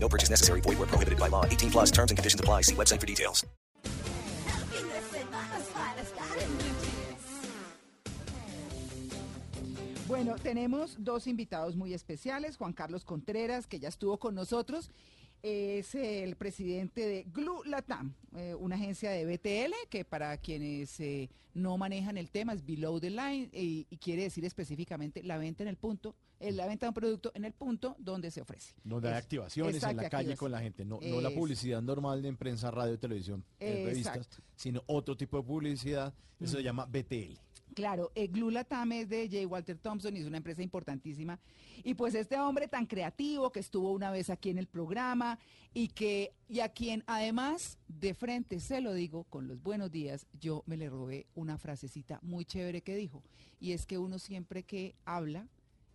No purchase necessary. Void where prohibited by law. 18 plus terms and conditions apply. See website for details. Bueno, tenemos dos invitados muy especiales. Juan Carlos Contreras, que ya estuvo con nosotros, es el presidente de Glu Latam, eh, una agencia de BTL que para quienes eh, no manejan el tema es below the line y, y quiere decir específicamente la venta en el punto, eh, la venta de un producto en el punto donde se ofrece. Donde hay Es- activaciones en la calle con la gente, no, no la Eso. publicidad normal de en prensa, radio, televisión, revistas, sino otro tipo de publicidad, eso se llama BTL. Claro, eh, Glu Latam es de J. Walter Thompson y es una empresa importantísima. Y pues este hombre tan creativo que estuvo una vez aquí en el programa y que y a quien además de frente se lo digo con los buenos días, yo me le robé una frasecita muy chévere que dijo y es que uno siempre que habla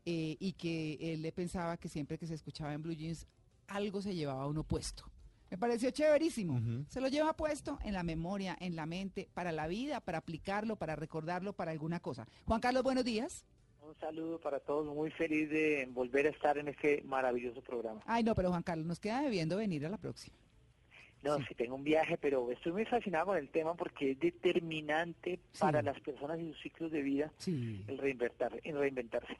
eh, y que él le pensaba que siempre que se escuchaba en Blue Jeans algo se llevaba uno puesto. Me pareció chéverísimo. Se lo lleva puesto en la memoria, en la mente, para la vida, para aplicarlo, para recordarlo, para alguna cosa. Juan Carlos, buenos días. Un saludo para todos, muy feliz de volver a estar en este maravilloso programa. Ay, no, pero Juan Carlos, nos queda debiendo venir a la próxima. No, Sí. sí tengo un viaje, pero estoy muy fascinado con el tema porque es determinante Sí. para las personas y sus ciclos de vida Sí. el reinventar, el reinventarse.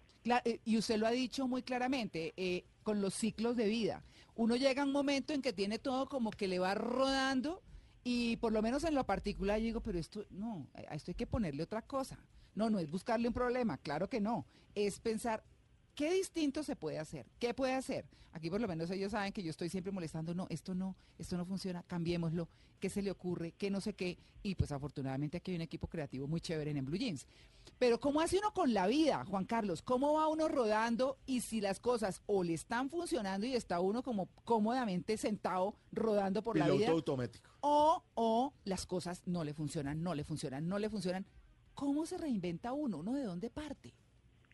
y usted lo ha dicho muy claramente, eh, con los ciclos de vida. Uno llega a un momento en que tiene todo como que le va rodando y por lo menos en lo particular digo, pero esto no, a esto hay que ponerle otra cosa. No, no es buscarle un problema, claro que no. Es pensar, ¿qué distinto se puede hacer? ¿Qué puede hacer? Aquí por lo menos ellos saben que yo estoy siempre molestando, no, esto no, esto no funciona, cambiémoslo, ¿qué se le ocurre? ¿Qué no sé qué? Y pues afortunadamente aquí hay un equipo creativo muy chévere en Blue Jeans. Pero ¿cómo hace uno con la vida, Juan Carlos? ¿Cómo va uno rodando y si las cosas o le están funcionando y está uno como cómodamente sentado rodando por la vida? automático. o, o las cosas no le funcionan, no le funcionan, no le funcionan. ¿Cómo se reinventa uno? ¿Uno de dónde parte?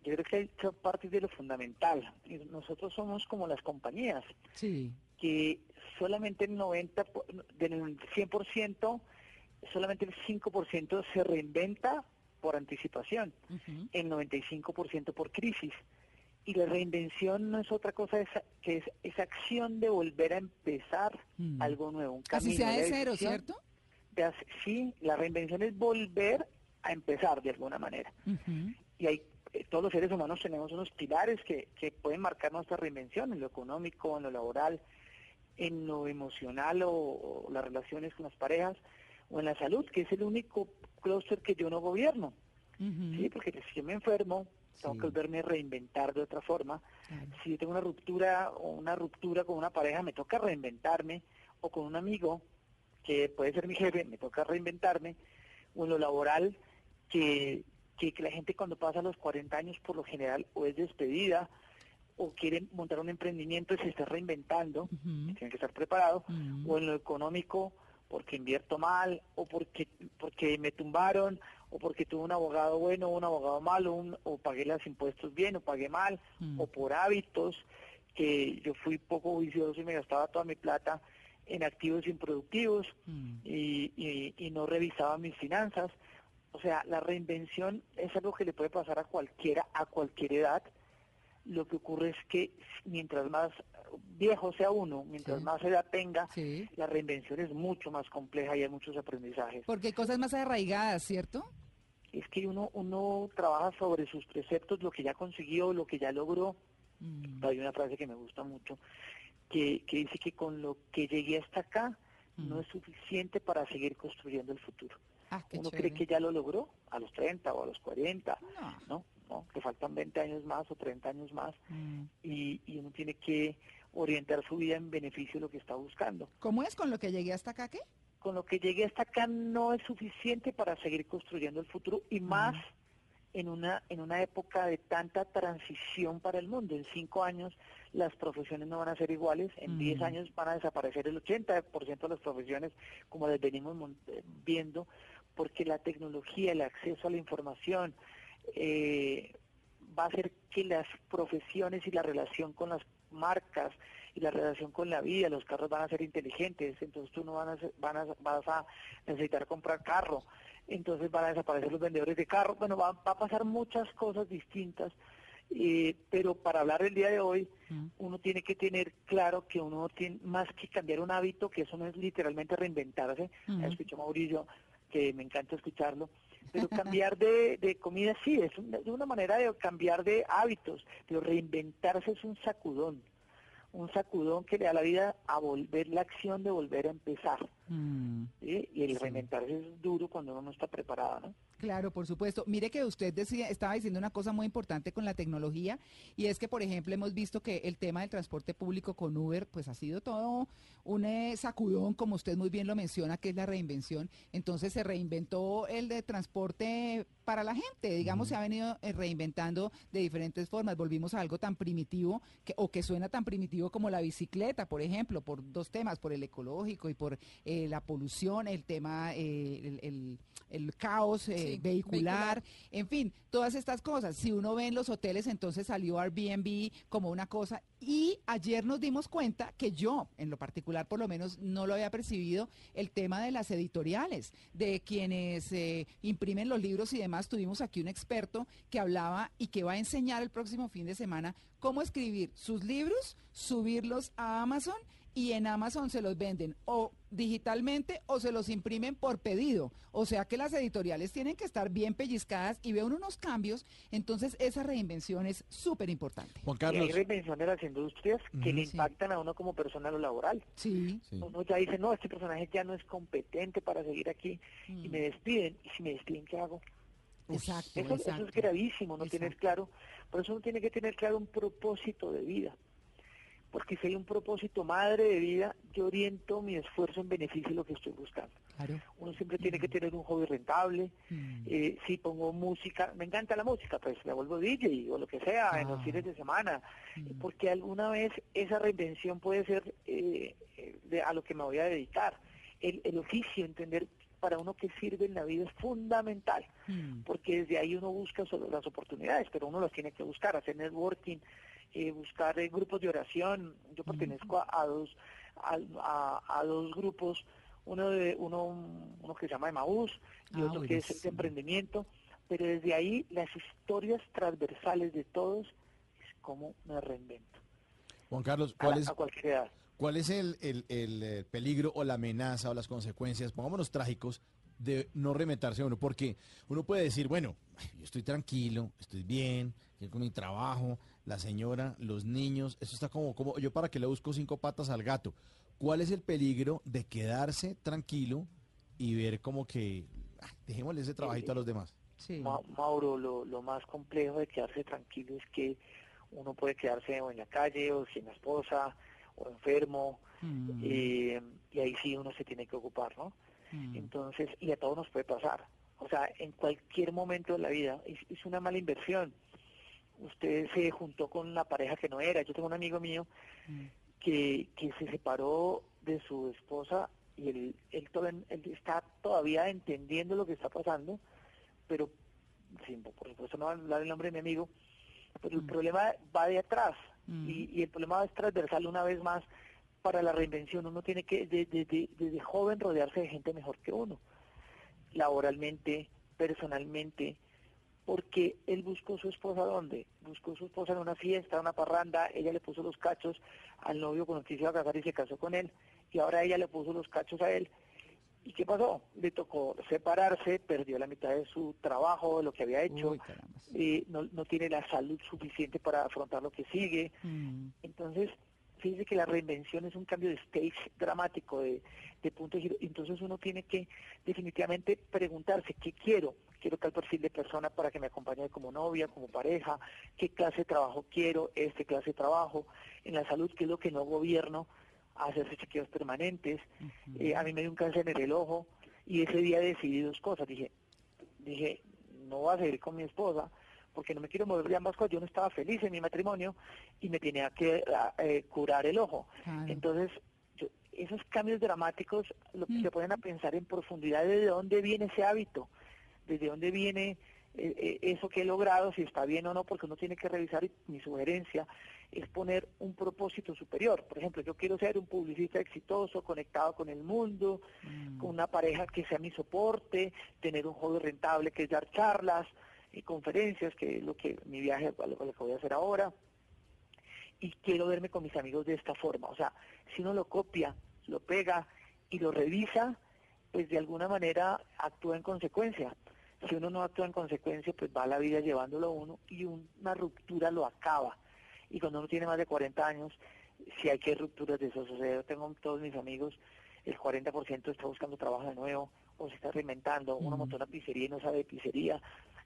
Yo creo que hay que partir de lo fundamental. Nosotros somos como las compañías, Sí. que solamente el 90, po- del 100%, solamente el 5% se reinventa por anticipación. Ujú. el 95% por crisis. Y la reinvención no es otra cosa esa- que es esa acción de volver a empezar Mm. algo nuevo, un Así camino. sea de cero, ¿cierto? de sí, la reinvención es volver a empezar de alguna manera. Y hay, eh, todos los seres humanos tenemos unos pilares que, que pueden marcar nuestra reinvención en lo económico, en lo laboral, en lo emocional o, o las relaciones con las parejas, o en la salud, que es el único clúster que yo no gobierno. Sí, porque si yo me enfermo, tengo que volverme a reinventar de otra forma. Claro. Si yo tengo una ruptura o una ruptura con una pareja, me toca reinventarme, o con un amigo, que puede ser mi jefe, me toca reinventarme, o en lo laboral, que, que, que la gente cuando pasa los 40 años por lo general o es despedida, o quiere montar un emprendimiento y se está reinventando, Ujú. tiene que estar preparado, o en lo económico porque invierto mal o porque porque me tumbaron o porque tuve un abogado bueno o un abogado malo un- o pagué los impuestos bien o pagué mal o por hábitos que yo fui poco vicioso y me gastaba toda mi plata en activos improductivos y, y, y no revisaba mis finanzas. O sea, la reinvención es algo que le puede pasar a cualquiera, a cualquier edad. Lo que ocurre es que mientras más viejo sea uno, mientras Sí. más edad tenga, Sí. la reinvención es mucho más compleja y hay muchos aprendizajes. Porque hay cosas más arraigadas, ¿cierto? Es que uno, uno trabaja sobre sus preceptos, lo que ya consiguió, lo que ya logró. Mm. Hay una frase que me gusta mucho, que, que dice que con lo que llegué hasta acá no Mm. es suficiente para seguir construyendo el futuro. Ah, Uno chévere. cree que ya lo logró a los 30 o a los 40, No. ¿no? ¿No? Que faltan 20 años más o 30 años más Mm. y, y uno tiene que orientar su vida en beneficio de lo que está buscando. ¿Cómo es con lo que llegué hasta acá, qué? Con lo que llegué hasta acá no es suficiente para seguir construyendo el futuro y más en una, en una época de tanta transición para el mundo. En cinco años las profesiones no van a ser iguales, en diez Mm. años van a desaparecer el 80% de las profesiones, como las venimos eh, viendo, porque la tecnología, el acceso a la información, eh, va a hacer que las profesiones y la relación con las marcas y la relación con la vida, los carros van a ser inteligentes, entonces tú no van a, van a, vas a necesitar comprar carro, entonces van a desaparecer los vendedores de carro, bueno, va, va a pasar muchas cosas distintas, eh, pero para hablar del día de hoy, Mm. uno tiene que tener claro que uno tiene más que cambiar un hábito, que eso no es literalmente reinventarse, Ujú. escucho a Mauricio, que me encanta escucharlo, pero cambiar de, de comida sí, es una, manera de cambiar de hábitos, pero reinventarse es un sacudón, un sacudón que le da la vida a volver la acción de volver a empezar. Mm. ¿sí? Y el reinventarse es duro cuando uno no está preparado, ¿no? Claro, por supuesto. Mire que usted decía, estaba diciendo una cosa muy importante con la tecnología y es que, por ejemplo, hemos visto que el tema del transporte público con Uber, pues ha sido todo un eh, sacudón, como usted muy bien lo menciona, que es la reinvención. Entonces se reinventó el de transporte para la gente, digamos, se ha venido eh, reinventando de diferentes formas. Volvimos a algo tan primitivo que, o que suena tan primitivo como la bicicleta, por ejemplo, por dos temas, por el ecológico y por eh, la polución, el tema, el, el- el caos eh, vehicular, en fin, todas estas cosas. Si uno ve en los hoteles, entonces salió Airbnb como una cosa. Y ayer nos dimos cuenta que yo, en lo particular, por lo menos, no lo había percibido, el tema de las editoriales, de quienes eh, imprimen los libros y demás. Tuvimos aquí un experto que hablaba y que va a enseñar el próximo fin de semana cómo escribir sus libros, subirlos a Amazon y en Amazon se los venden o digitalmente o se los imprimen por pedido. O sea que las editoriales tienen que estar bien pellizcadas y ven unos cambios. Entonces esa reinvención es súper importante. Juan Y hay Carlos, reinvención de las industrias que le sí. impactan a uno como persona lo laboral. Sí. Sí. Uno ya dice, no, este personaje ya no es competente para seguir aquí y me despiden. ¿Y si me despiden, qué hago? Exacto, Eso, eso es gravísimo, no tener Exacto. claro. Por eso uno tiene que tener claro un propósito de vida. Porque si hay un propósito madre de vida, yo oriento mi esfuerzo en beneficio de lo que estoy buscando. Claro. Uno siempre tiene que tener un hobby rentable. Mm. Eh, si pongo música, me encanta la música, pues me vuelvo DJ o lo que sea en los Ah. fines de semana. Mm. Porque alguna vez esa reinvención puede ser eh, eh, de- a lo que me voy a dedicar. El, el oficio, entender para uno qué sirve en la vida es fundamental Mm. porque desde ahí uno busca so- las oportunidades, pero uno las tiene que buscar, hacer networking, eh, buscar eh, grupos de oración. Yo pertenezco a, a dos a, a- a dos grupos, uno de uno uno que se llama Emaús y Ah, otro que es de buenísimo. emprendimiento, pero desde ahí las historias transversales de todos es cómo me reinvento Juan Carlos, a, ¿cuál es, a cualquier edad. cuál es el, el- el, eh, peligro o la amenaza o las consecuencias, pongámonos trágicos, de no reinventarse uno? Porque uno puede decir, bueno, yo estoy tranquilo, estoy bien, yo con mi trabajo, la señora, los niños, eso está como, como yo para que le busco cinco patas al gato. ¿Cuál es el peligro de quedarse tranquilo y ver como que ah, dejémosle ese trabajito a los demás? Sí. Ma- Mauro, lo, lo más complejo de quedarse tranquilo es que uno puede quedarse o en la calle o sin la esposa o enfermo Mm. eh, y ahí sí uno se tiene que ocupar, ¿no? Mm. Entonces, y a todos nos puede pasar. O sea, en cualquier momento de la vida es, es una mala inversión. Usted se juntó con una pareja que no era. Yo tengo un amigo mío Mm. que, que se separó de su esposa y él, él, to- él está todavía entendiendo lo que está pasando, pero sin, por supuesto no va a hablar el nombre de mi amigo, pero el Mm. problema va de atrás Mm. y, y el problema es transversal una vez más para la reinvención. Uno tiene que de- de- de- desde joven rodearse de gente mejor que uno, laboralmente, personalmente, porque él buscó su esposa ¿dónde? Buscó su esposa en una fiesta, una parranda, ella le puso los cachos al novio con el que se iba a casar y se casó con él, y ahora ella le puso los cachos a él. ¿Y qué pasó? Le tocó separarse, perdió la mitad de su trabajo, de lo que había hecho, Uy, carambas. eh, no, no tiene la salud suficiente para afrontar lo que sigue. Mm. Entonces, fíjese que la reinvención es un cambio de stage dramático, de, de punto de giro. Entonces uno tiene que definitivamente preguntarse, ¿qué quiero? Quiero tal perfil de persona para que me acompañe como novia, como pareja, qué clase de trabajo quiero, este clase de trabajo, en la salud, qué es lo que no gobierno, hacerse chequeos permanentes. Eh, a mí me dio un cáncer en el ojo y ese día decidí dos cosas. Dije, dije, no voy a seguir con mi esposa porque no me quiero mover de ambas cosas. Yo no estaba feliz en mi matrimonio y me tenía que eh, curar el ojo. Claro. Entonces, yo- esos cambios dramáticos lo que Mm. se ponen a pensar en profundidad de dónde viene ese hábito, desde dónde viene eh, eh, eso que he logrado, si está bien o no, porque uno tiene que revisar y mi sugerencia es poner un propósito superior. Por ejemplo, yo quiero ser un publicista exitoso, conectado con el mundo, con una pareja que sea mi soporte, tener un hobby rentable que es dar charlas y conferencias, que es lo que mi viaje, lo, lo que voy a hacer ahora, y quiero verme con mis amigos de esta forma. O sea, si uno lo copia, lo pega y lo revisa, pues de alguna manera actúa en consecuencia. Si uno no actúa en consecuencia, pues va la vida llevándolo a uno y una ruptura lo acaba. Y cuando uno tiene más de 40 años, si hay que rupturas de eso. Yo tengo todos mis amigos, el 40% está buscando trabajo de nuevo o se está reinventando. Uno montó una pizzería y no sabe de pizzería.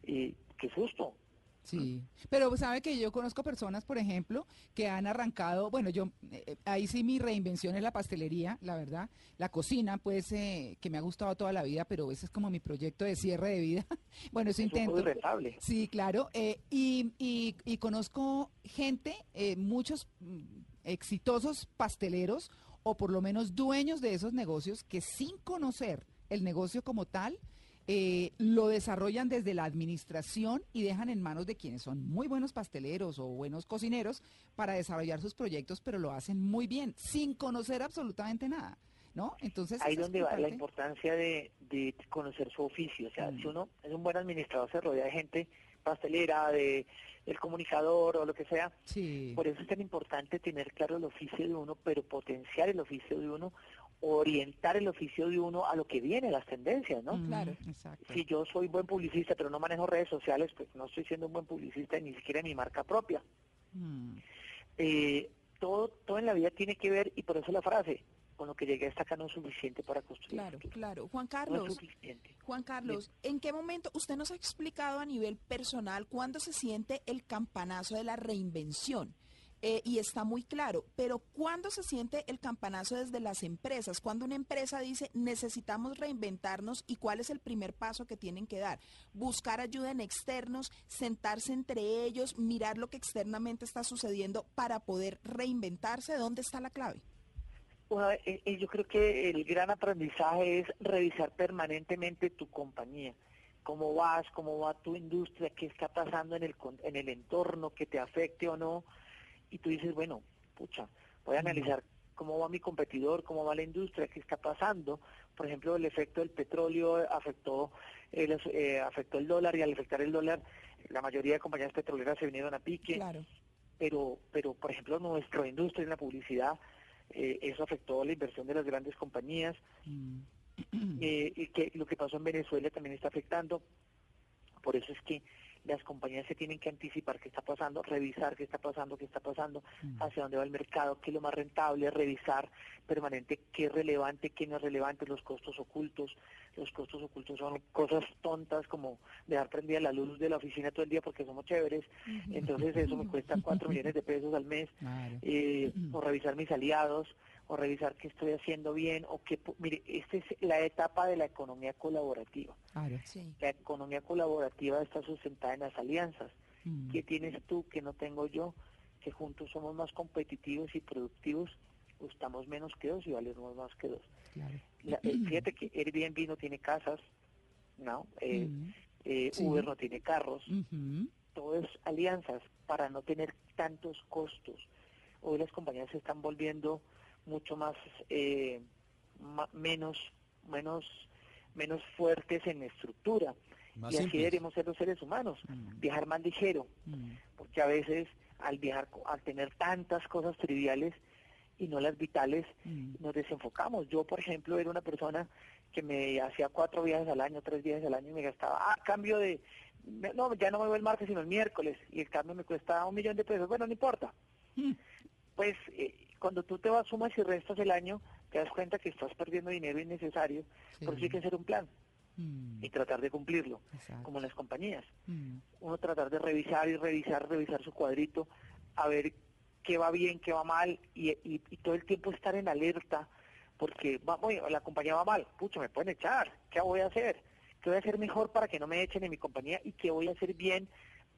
Y qué susto. Sí, pero sabe que yo conozco personas, por ejemplo, que han arrancado, bueno, yo, eh, ahí sí mi reinvención es la pastelería, la verdad, la cocina, pues, eh, que me ha gustado toda la vida, pero ese es como mi proyecto de cierre de vida. bueno, eso Es intento. rentable. Sí, claro, eh, y, y, y conozco gente, eh, muchos mm, exitosos pasteleros, o por lo menos dueños de esos negocios, que sin conocer el negocio como tal, eh, lo desarrollan desde la administración y dejan en manos de quienes son muy buenos pasteleros o buenos cocineros para desarrollar sus proyectos, pero lo hacen muy bien, sin conocer absolutamente nada, ¿no? Entonces, Ahí donde va la importancia de, de conocer su oficio. O sea, Mm. si uno es un buen administrador, se rodea de gente pastelera, de del comunicador o lo que sea. Sí. Por eso es tan importante tener claro el oficio de uno, pero potenciar el oficio de uno, orientar el oficio de uno a lo que viene, las tendencias, ¿no? Claro. Exacto. Si yo soy buen publicista, pero no manejo redes sociales, pues no estoy siendo un buen publicista ni siquiera en mi marca propia. Mm. Eh, todo, todo en la vida tiene que ver, y por eso la frase, con lo que llegué hasta acá no es suficiente para construir. Claro, futuro. claro. Juan No es Carlos, suficiente. Juan Carlos, ¿en qué momento usted nos ha explicado a nivel personal cuándo se siente el campanazo de la reinvención? Eh, y está muy claro, pero ¿cuándo se siente el campanazo desde las empresas? Cuando una empresa dice necesitamos reinventarnos y cuál es el primer paso que tienen que dar? Buscar ayuda en externos, sentarse entre ellos, mirar lo que externamente está sucediendo para poder reinventarse. ¿Dónde está la clave? Eh, eh, yo creo que el gran aprendizaje es revisar permanentemente tu compañía. Cómo vas, cómo va tu industria, qué está pasando en el, en el entorno, que te afecte o no. Y tú dices, bueno, pucha, voy a analizar cómo va mi competidor, cómo va la industria, qué está pasando. Por ejemplo, el efecto del petróleo afectó el, eh, afectó el dólar y al afectar el dólar, la mayoría de compañías petroleras se vinieron a pique Claro. pero, pero por ejemplo, nuestra industria en la publicidad, eh, eso afectó la inversión de las grandes compañías, Mm. eh, y que lo que pasó en Venezuela también está afectando. Por eso es que las compañías se tienen que anticipar qué está pasando, revisar qué está pasando, qué está pasando, hacia dónde va el mercado, qué es lo más rentable, revisar permanente qué es relevante, qué no es relevante, los costos ocultos. Los costos ocultos son cosas tontas como dejar prendida la luz de la oficina todo el día porque somos chéveres, entonces eso me cuesta cuatro millones de pesos al mes Claro. eh, o revisar mis aliados, o revisar qué estoy haciendo bien, o qué... Mire, esta es la etapa de la economía colaborativa. Claro. Sí. La economía colaborativa está sustentada en las alianzas. Mm. ¿Qué tienes tú que no tengo yo? Que juntos somos más competitivos y productivos, gustamos menos que dos y valemos más que dos. Claro. La- eh, fíjate que Airbnb no tiene casas, ¿no? Eh, Mm. eh, Sí. Uber no tiene carros, Ujú. todo es alianzas para no tener tantos costos. Hoy las compañías se están volviendo mucho más eh, ma- menos menos menos fuertes en estructura Más y así simples. deberíamos ser los seres humanos Mm. viajar más ligero Mm. porque a veces al viajar al tener tantas cosas triviales y no las vitales Mm. nos desenfocamos yo por ejemplo era una persona que me hacía cuatro viajes al año tres viajes al año y me gastaba ah cambio de no ya no me voy el martes sino el miércoles y el cambio me cuesta un millón de pesos bueno no importa pues eh, cuando tú te vas sumas y restas el año te das cuenta que estás perdiendo dinero innecesario por eso hay que hacer un plan Mm. y tratar de cumplirlo Exacto. como en las compañías Mm. uno tratar de revisar y revisar, revisar su cuadrito, a ver qué va bien, qué va mal, y, y- y todo el tiempo estar en alerta, porque va, oye, la compañía va mal, pucha, me pueden echar, ¿qué voy a hacer? qué voy a hacer mejor para que no me echen en mi compañía y qué voy a hacer bien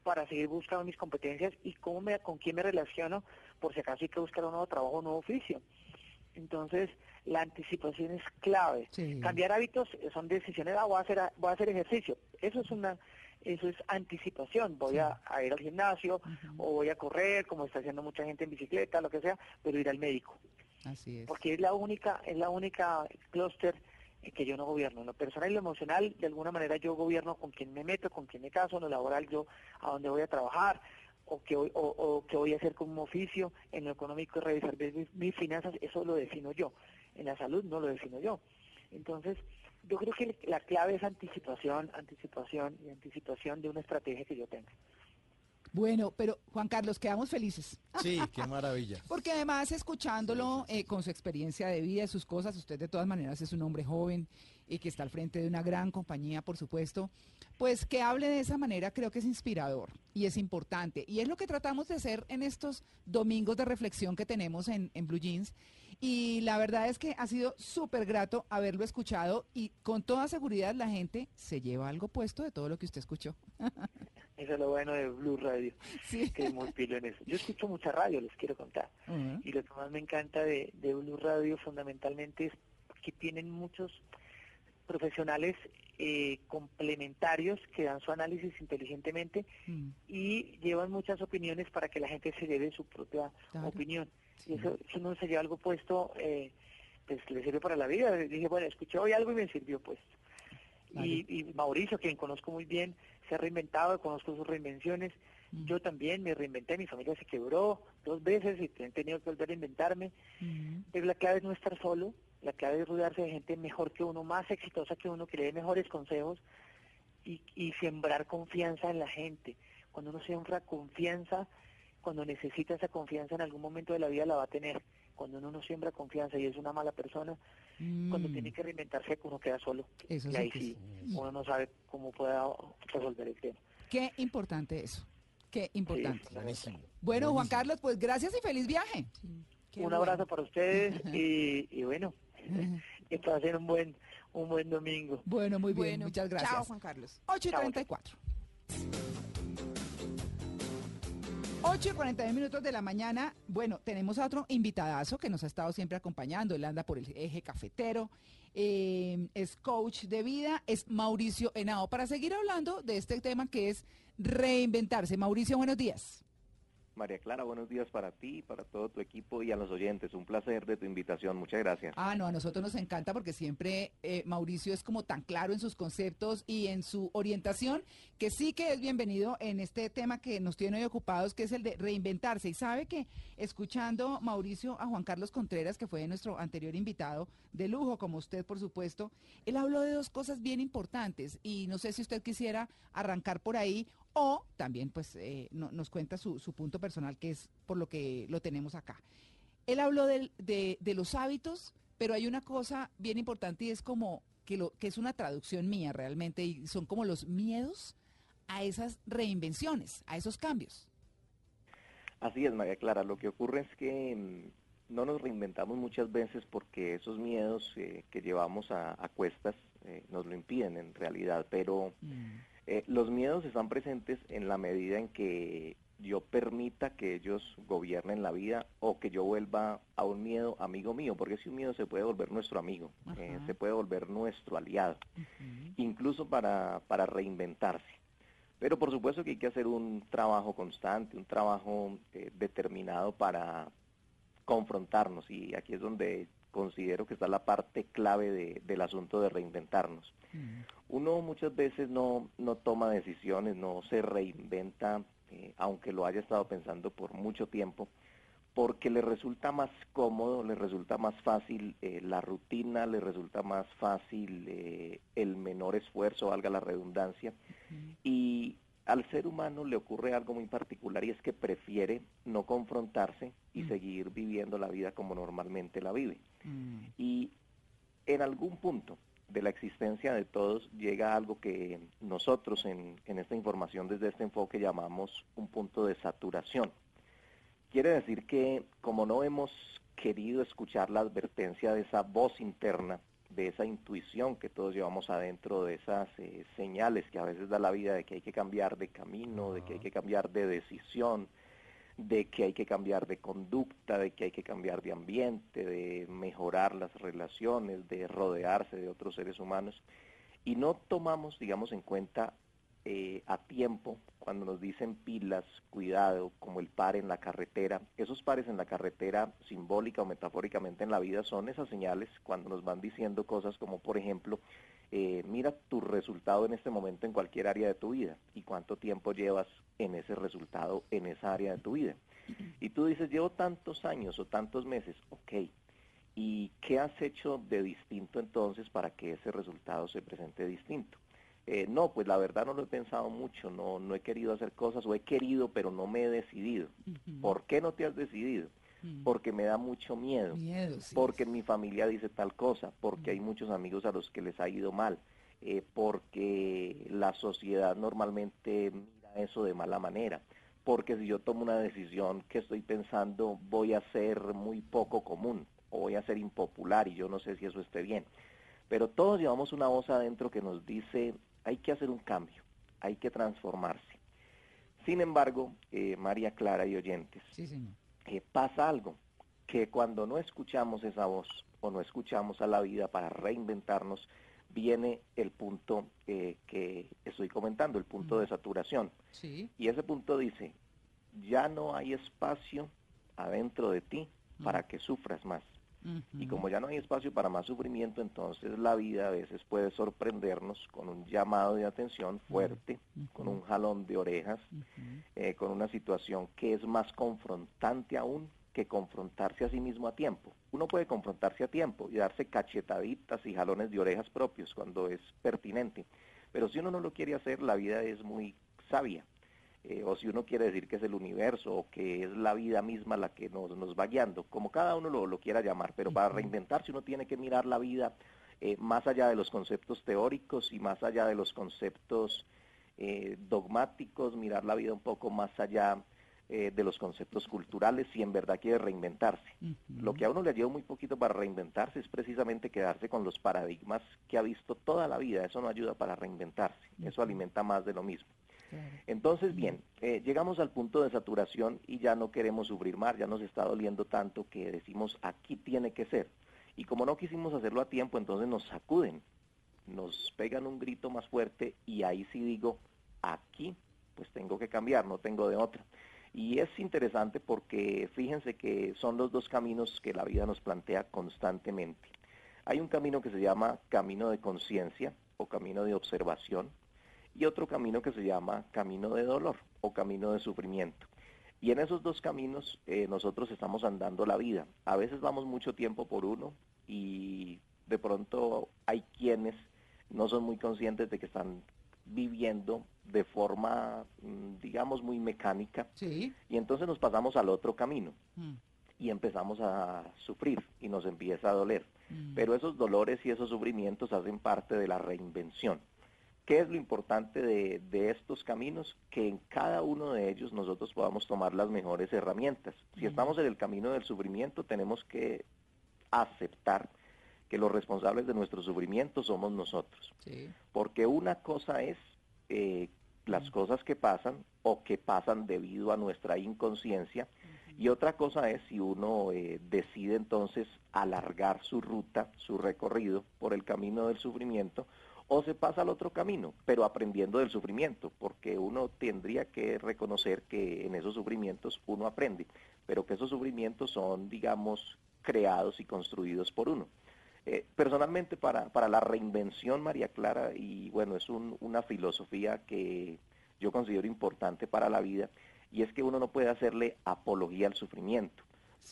para seguir buscando mis competencias y cómo me, con quién me relaciono por si acaso hay que buscar un nuevo trabajo, un nuevo oficio. Entonces, la anticipación es clave. Sí. Cambiar hábitos son decisiones, ah, voy a hacer, voy a hacer ejercicio. Eso es una eso es anticipación. Voy a, a ir al gimnasio o voy a correr, como está haciendo mucha gente en bicicleta, lo que sea, pero ir al médico. Así es. Porque es la única, es la única clúster eh, que yo no gobierno. En lo personal y lo emocional, de alguna manera yo gobierno con quién me meto, con quién me caso, en lo laboral yo a dónde voy a trabajar, o qué voy, o, o qué voy a hacer como oficio, en lo económico revisar mis, mis finanzas, eso lo defino yo. En la salud no lo defino yo. Entonces, yo creo que la clave es anticipación, anticipación y anticipación de una estrategia que yo tenga. Bueno, pero Juan Carlos, quedamos felices. Sí, qué maravilla. Porque además, escuchándolo eh, con su experiencia de vida y sus cosas, usted de todas maneras es un hombre joven y que está al frente de una gran compañía, por supuesto, pues que hable de esa manera creo que es inspirador y es importante. Y es lo que tratamos de hacer en estos domingos de reflexión que tenemos en, en Blue Jeans. Y la verdad es que ha sido súper grato haberlo escuchado y con toda seguridad la gente se lleva algo puesto de todo lo que usted escuchó. Eso es lo bueno de Blue Radio, Sí. que es muy pilo en eso. Yo escucho mucha radio, les quiero contar. Y lo que más me encanta de, de Blue Radio fundamentalmente es que tienen muchos profesionales eh, complementarios que dan su análisis inteligentemente Mm, y llevan muchas opiniones para que la gente se lleve su propia Claro. opinión. sí. Y eso, si uno se lleva algo puesto, eh, pues le sirve para la vida. Dije, bueno, escuché hoy algo y me sirvió pues. Y, y Mauricio, quien conozco muy bien, se ha reinventado, conozco sus reinvenciones. Mm. Yo también me reinventé, mi familia se quebró dos veces y he tenido que volver a inventarme. Mm, Pero la clave es no estar solo, la clave es rodearse de gente mejor que uno, más exitosa que uno, que le dé mejores consejos y, y sembrar confianza en la gente. Cuando uno siembra confianza, cuando necesita esa confianza en algún momento de la vida la va a tener. Cuando uno no siembra confianza y es una mala persona, cuando mm. tiene que reinventarse uno queda solo. Eso y sí ahí sí, sí. uno no sabe cómo pueda resolver el tema. Qué importante eso. Qué importante. Sí, Buenísimo. Bueno, Juan. Carlos, pues gracias y feliz viaje. Un bueno. abrazo para ustedes y, y bueno, que pasen un buen, un buen domingo. Bueno, muy bien, Bueno, muchas Chao, gracias. Juan Carlos. 8 y Chao. 34. 8 y 41 minutos de la mañana. Bueno, tenemos a otro invitadazo que nos ha estado siempre acompañando. Él anda por el eje cafetero. eh, es coach de vida. Es Mauricio Henao. Para seguir hablando de este tema que es reinventarse. Mauricio, buenos días. María Clara, buenos días para ti, para todo tu equipo y a los oyentes. Un placer de tu invitación. Muchas gracias. Ah, no, a nosotros nos encanta porque siempre eh, Mauricio es como tan claro en sus conceptos y en su orientación que sí que es bienvenido en este tema que nos tiene hoy ocupados, que es el de reinventarse. Y sabe que escuchando Mauricio a Juan Carlos Contreras, que fue nuestro anterior invitado de lujo, como usted, por supuesto, él habló de dos cosas bien importantes y no sé si usted quisiera arrancar por ahí o también pues eh, no- nos cuenta su, su punto personal, que es por lo que lo tenemos acá. Él habló del- de, de los hábitos, pero hay una cosa bien importante y es como que, lo, que es una traducción mía realmente y son como los miedos a esas reinvenciones, a esos cambios. Así es, María Clara. Lo que ocurre es que mm, no nos reinventamos muchas veces porque esos miedos eh, que llevamos a, a cuestas eh, nos lo impiden en realidad, pero eh, los miedos están presentes en la medida en que yo permita que ellos gobiernen la vida o que yo vuelva a un miedo amigo mío, porque si un miedo se puede volver nuestro amigo, eh, se puede volver nuestro aliado, incluso para, para reinventarse. Pero por supuesto que hay que hacer un trabajo constante, un trabajo eh, determinado para confrontarnos y aquí es donde considero que está la parte clave de- del asunto de reinventarnos. Uno muchas veces no, no toma decisiones, no se reinventa, eh, aunque lo haya estado pensando por mucho tiempo, porque le resulta más cómodo, le resulta más fácil eh, la rutina, le resulta más fácil eh, el menor esfuerzo, valga la redundancia, y al ser humano le ocurre algo muy particular y es que prefiere no confrontarse y Mm. seguir viviendo la vida como normalmente la vive. Mm, Y en algún punto de la existencia de todos llega algo que nosotros en, en esta información desde este enfoque llamamos un punto de saturación. Quiere decir que como no hemos querido escuchar la advertencia de esa voz interna de esa intuición que todos llevamos adentro, de esas eh, señales que a veces da la vida de que hay que cambiar de camino, de que hay que cambiar de decisión, de que hay que cambiar de conducta, de que hay que cambiar de ambiente, de mejorar las relaciones, de rodearse de otros seres humanos. Y no tomamos, digamos, en cuenta eh, a tiempo cuando nos dicen pilas, cuidado, como el par en la carretera. Esos pares en la carretera, simbólica o metafóricamente en la vida, son esas señales cuando nos van diciendo cosas como, por ejemplo, eh, mira tu resultado en este momento en cualquier área de tu vida y cuánto tiempo llevas en ese resultado en esa área de tu vida. Y tú dices, llevo tantos años o tantos meses, ok. ¿Y qué has hecho de distinto entonces para que ese resultado se presente distinto? Eh, no, pues la verdad no lo he pensado mucho, no, no he querido hacer cosas o he querido pero no me he decidido. ¿Por qué no te has decidido? Porque me da mucho miedo, porque mi familia dice tal cosa, porque hay muchos amigos a los que les ha ido mal, eh, porque la sociedad normalmente eso de mala manera, porque si yo tomo una decisión que estoy pensando voy a ser muy poco común o voy a ser impopular y yo no sé si eso esté bien. Pero todos llevamos una voz adentro que nos dice hay que hacer un cambio, hay que transformarse. Sin embargo, eh, María Clara y oyentes, eh, pasa algo, que cuando no escuchamos esa voz o no escuchamos a la vida para reinventarnos, viene el punto eh, que estoy comentando, el punto de saturación. Y ese punto dice, ya no hay espacio adentro de ti para que sufras más. Y como ya no hay espacio para más sufrimiento, entonces la vida a veces puede sorprendernos con un llamado de atención fuerte, con un jalón de orejas, eh, con una situación que es más confrontante aún que confrontarse a sí mismo a tiempo. Uno puede confrontarse a tiempo y darse cachetaditas y jalones de orejas propios cuando es pertinente, pero si uno no lo quiere hacer, la vida es muy sabia eh, o si uno quiere decir que es el universo o que es la vida misma la que nos, nos va guiando, como cada uno lo, quiera llamar, pero para reinventarse uno tiene que mirar la vida eh, más allá de los conceptos teóricos y más allá de los conceptos eh, dogmáticos, mirar la vida un poco más allá de los conceptos culturales si en verdad quiere reinventarse. Lo que a uno le lleva muy poquito para reinventarse es precisamente quedarse con los paradigmas que ha visto toda la vida. Eso no ayuda para reinventarse, eso alimenta más de lo mismo. Entonces, bien, eh, llegamos al punto de saturación y ya no queremos sufrir más, ya nos está doliendo tanto que decimos, aquí tiene que ser. Y como no quisimos hacerlo a tiempo, entonces nos sacuden, nos pegan un grito más fuerte y ahí sí digo, aquí pues tengo que cambiar, no tengo de otra. Y es interesante porque fíjense que son los dos caminos que la vida nos plantea constantemente. Hay un camino que se llama camino de conciencia o camino de observación, y otro camino que se llama camino de dolor o camino de sufrimiento. Y en esos dos caminos eh, nosotros estamos andando la vida. A veces vamos mucho tiempo por uno y de pronto hay quienes no son muy conscientes de que están viviendo de forma, mm, digamos, muy mecánica. Y entonces nos pasamos al otro camino. Mm. Y empezamos a sufrir y nos empieza a doler. Mm. Pero esos dolores y esos sufrimientos hacen parte de la reinvención. ¿Qué es lo importante de, estos caminos? Que en cada uno de ellos nosotros podamos tomar las mejores herramientas. Si estamos en el camino del sufrimiento, tenemos que aceptar que los responsables de nuestro sufrimiento somos nosotros. Porque una cosa es eh, las cosas que pasan o que pasan debido a nuestra inconsciencia y otra cosa es si uno eh, decide entonces alargar su ruta, su recorrido por el camino del sufrimiento o se pasa al otro camino, pero aprendiendo del sufrimiento, porque uno tendría que reconocer que en esos sufrimientos uno aprende, pero que esos sufrimientos son, digamos, creados y construidos por uno. Eh, personalmente para, para la reinvención, María Clara, y bueno, es una filosofía que yo considero importante para la vida, y es que uno no puede hacerle apología al sufrimiento.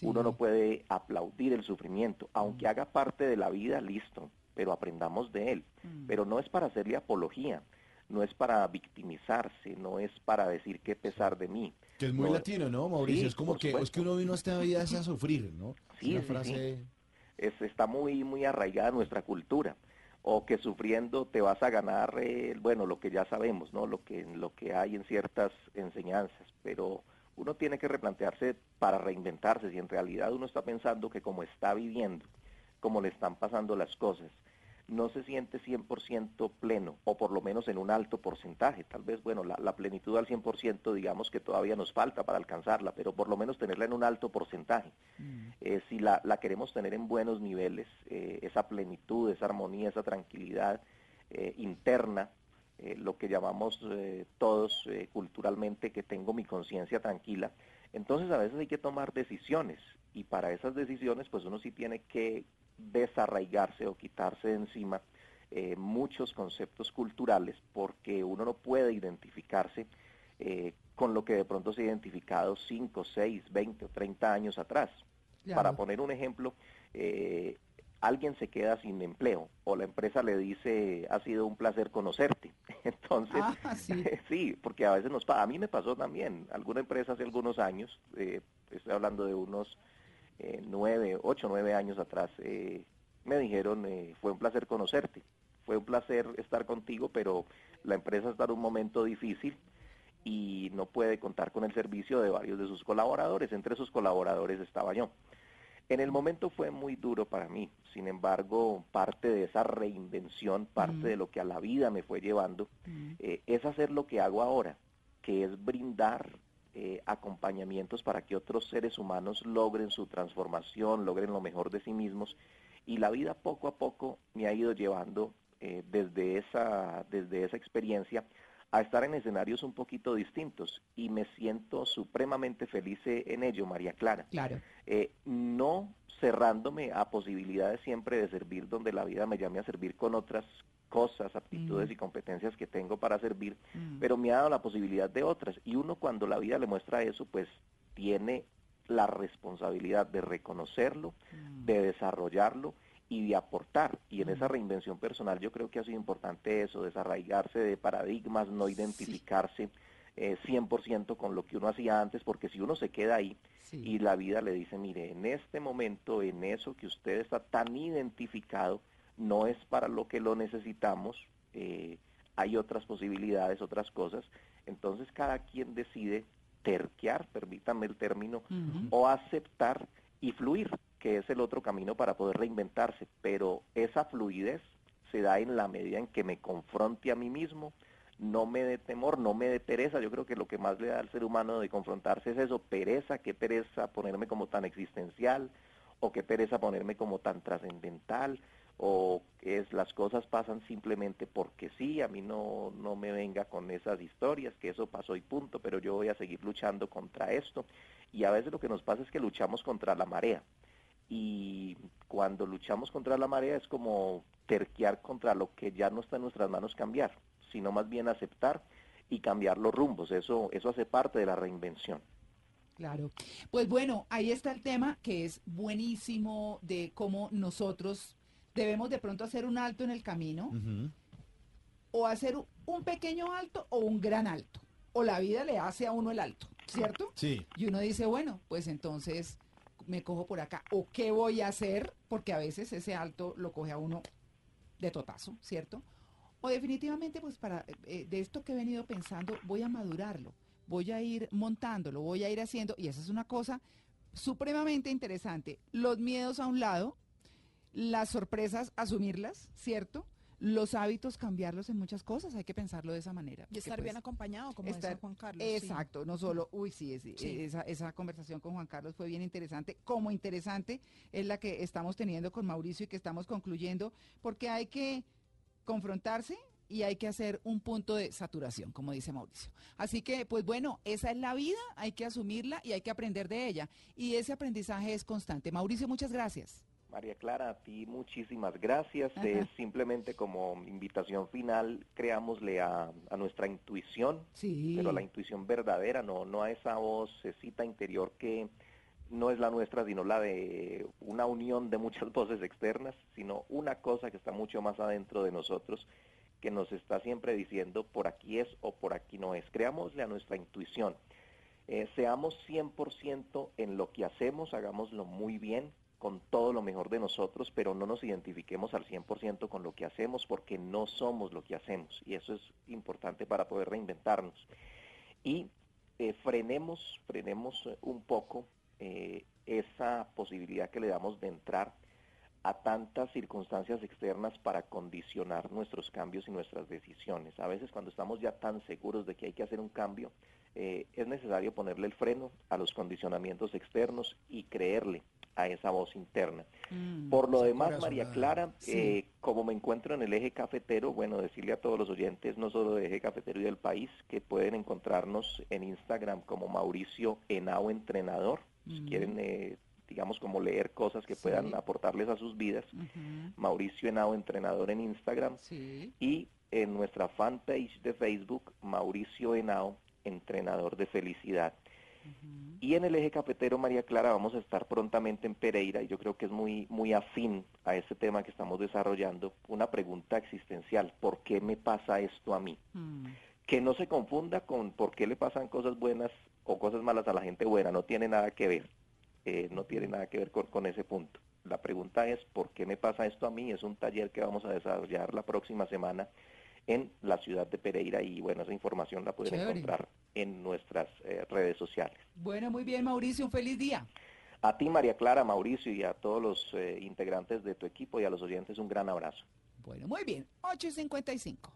Uno no puede aplaudir el sufrimiento, aunque haga parte de la vida, listo, pero aprendamos de él. Mm. Pero no es para hacerle apología, no es para victimizarse, no es para decir qué pesar de mí. Que es muy latino, ¿no, Mauricio? es como que es que uno vino a esta vida a sufrir, ¿no? Sí, frase... Es, está muy, muy arraigada nuestra cultura. O que sufriendo te vas a ganar, eh, bueno, lo que ya sabemos, ¿no? Lo que, lo que hay en ciertas enseñanzas. Pero uno tiene que replantearse para reinventarse si en realidad uno está pensando que como está viviendo, como le están pasando las cosas, no se siente 100% pleno, o por lo menos en un alto porcentaje. Tal vez, bueno, la, plenitud al 100% digamos que todavía nos falta para alcanzarla, pero por lo menos tenerla en un alto porcentaje. Mm. Eh, si la, queremos tener en buenos niveles, eh, esa plenitud, esa armonía, esa tranquilidad eh, interna, lo que llamamos todos culturalmente que tengo mi conciencia tranquila, entonces a veces hay que tomar decisiones y para esas decisiones pues uno sí tiene que desarraigarse o quitarse de encima eh, muchos conceptos culturales porque uno no puede identificarse eh, con lo que de pronto se ha identificado 5, 6, 20 o 30 años atrás. Para poner un ejemplo, eh, alguien se queda sin empleo o la empresa le dice ha sido un placer conocerte. Entonces, ah, sí. porque a veces nos pasa, a mí me pasó también, alguna empresa hace algunos años, estoy hablando de unos eh, nueve, ocho, nueve años atrás, eh, me dijeron, eh, fue un placer conocerte, fue un placer estar contigo, pero la empresa está en un momento difícil y no puede contar con el servicio de varios de sus colaboradores, entre esos colaboradores estaba yo. En el momento fue muy duro para mí, sin embargo, parte de esa reinvención, parte de lo que a la vida me fue llevando, es hacer lo que hago ahora, que es brindar eh, acompañamientos para que otros seres humanos logren su transformación, logren lo mejor de sí mismos. Y la vida poco a poco me ha ido llevando eh, desde, esa, desde esa experiencia a estar en escenarios un poquito distintos y me siento supremamente feliz en ello, María Clara. Claro. Eh, no cerrándome a posibilidades siempre de servir donde la vida me llame a servir con otras cosas, aptitudes y competencias que tengo para servir, pero me ha dado la posibilidad de otras. Y uno cuando la vida le muestra eso, pues tiene la responsabilidad de reconocerlo, de desarrollarlo y de aportar. Y en esa reinvención personal yo creo que ha sido importante eso, desarraigarse de paradigmas, no identificarse eh, 100% con lo que uno hacía antes, porque si uno se queda ahí y la vida le dice, mire, en este momento, en eso que usted está tan identificado, no es para lo que lo necesitamos, eh, hay otras posibilidades, otras cosas, entonces cada quien decide terquear, permítanme el término, o aceptar y fluir, que es el otro camino para poder reinventarse, pero esa fluidez se da en la medida en que me confronte a mí mismo, no me dé temor, no me dé pereza, yo creo que lo que más le da al ser humano de confrontarse es eso, pereza, qué pereza ponerme como tan existencial, o qué pereza ponerme como tan trascendental, o es las cosas pasan simplemente porque sí, a mí no, no me venga con esas historias, que eso pasó y punto, pero yo voy a seguir luchando contra esto. Y a veces lo que nos pasa es que luchamos contra la marea. Y cuando luchamos contra la marea es como terquear contra lo que ya no está en nuestras manos cambiar, sino más bien aceptar y cambiar los rumbos. Eso, eso hace parte de la reinvención. Claro. Pues bueno, ahí está el tema que es buenísimo de cómo nosotros debemos de pronto hacer un alto en el camino, o hacer un pequeño alto o un gran alto, o la vida le hace a uno el alto, ¿cierto? Sí. Y uno dice, bueno, pues entonces me cojo por acá, o qué voy a hacer, porque a veces ese alto lo coge a uno de totazo, ¿cierto? O definitivamente, pues para eh, de esto que he venido pensando, voy a madurarlo, voy a ir montándolo, voy a ir haciendo, y esa es una cosa supremamente interesante. Los miedos a un lado, las sorpresas, asumirlas, ¿cierto? Los hábitos, cambiarlos en muchas cosas, hay que pensarlo de esa manera. Y estar bien pues, acompañado, como decía Juan Carlos. Exacto, no solo, uy, sí, Esa, esa conversación con Juan Carlos fue bien interesante. Como interesante es la que estamos teniendo con Mauricio y que estamos concluyendo, porque hay que confrontarse, y hay que hacer un punto de saturación, como dice Mauricio. Así que, pues bueno, esa es la vida, hay que asumirla y hay que aprender de ella. Y ese aprendizaje es constante. Mauricio, muchas gracias. María Clara, a ti muchísimas gracias. Simplemente como invitación final, creámosle a, nuestra intuición, pero a la intuición verdadera, no, no a esa vocecita interior que no es la nuestra, sino la de una unión de muchas voces externas, sino una cosa que está mucho más adentro de nosotros, que nos está siempre diciendo por aquí es o por aquí no es. Creámosle a nuestra intuición. Eh, seamos 100% en lo que hacemos, hagámoslo muy bien, con todo lo mejor de nosotros, pero no nos identifiquemos al 100% con lo que hacemos porque no somos lo que hacemos y eso es importante para poder reinventarnos. Y eh, frenemos, frenemos un poco eh, esa posibilidad que le damos de entrar a tantas circunstancias externas para condicionar nuestros cambios y nuestras decisiones. A veces cuando estamos ya tan seguros de que hay que hacer un cambio, eh, es necesario ponerle el freno a los condicionamientos externos y creerle a esa voz interna. Mm. Por lo demás, María. Clara, Sí. eh, como me encuentro en el eje cafetero, bueno, decirle a todos los oyentes, no solo de eje cafetero y del país, que pueden encontrarnos en Instagram como Mauricio Henao Entrenador, si Mm. quieren, eh, digamos, como leer cosas que Sí. puedan aportarles a sus vidas. Mauricio Henao Entrenador en Instagram Sí. y en nuestra fanpage de Facebook, Mauricio Henao Entrenador de Felicidad. Y en el eje cafetero, María Clara, vamos a estar prontamente en Pereira y yo creo que es muy, muy afín a este tema que estamos desarrollando, una pregunta existencial, ¿por qué me pasa esto a mí? Mm. Que no se confunda con por qué le pasan cosas buenas o cosas malas a la gente buena, no tiene nada que ver, eh, no tiene nada que ver con, con ese punto. La pregunta es, ¿por qué me pasa esto a mí? Es un taller que vamos a desarrollar la próxima semana en la ciudad de Pereira y bueno, esa información la pueden Chévere. encontrar en nuestras eh, redes sociales. Bueno, muy bien, Mauricio, un feliz día. A ti, María Clara, Mauricio y a todos los eh, integrantes de tu equipo y a los oyentes un gran abrazo. Bueno, muy bien, 8 y 55.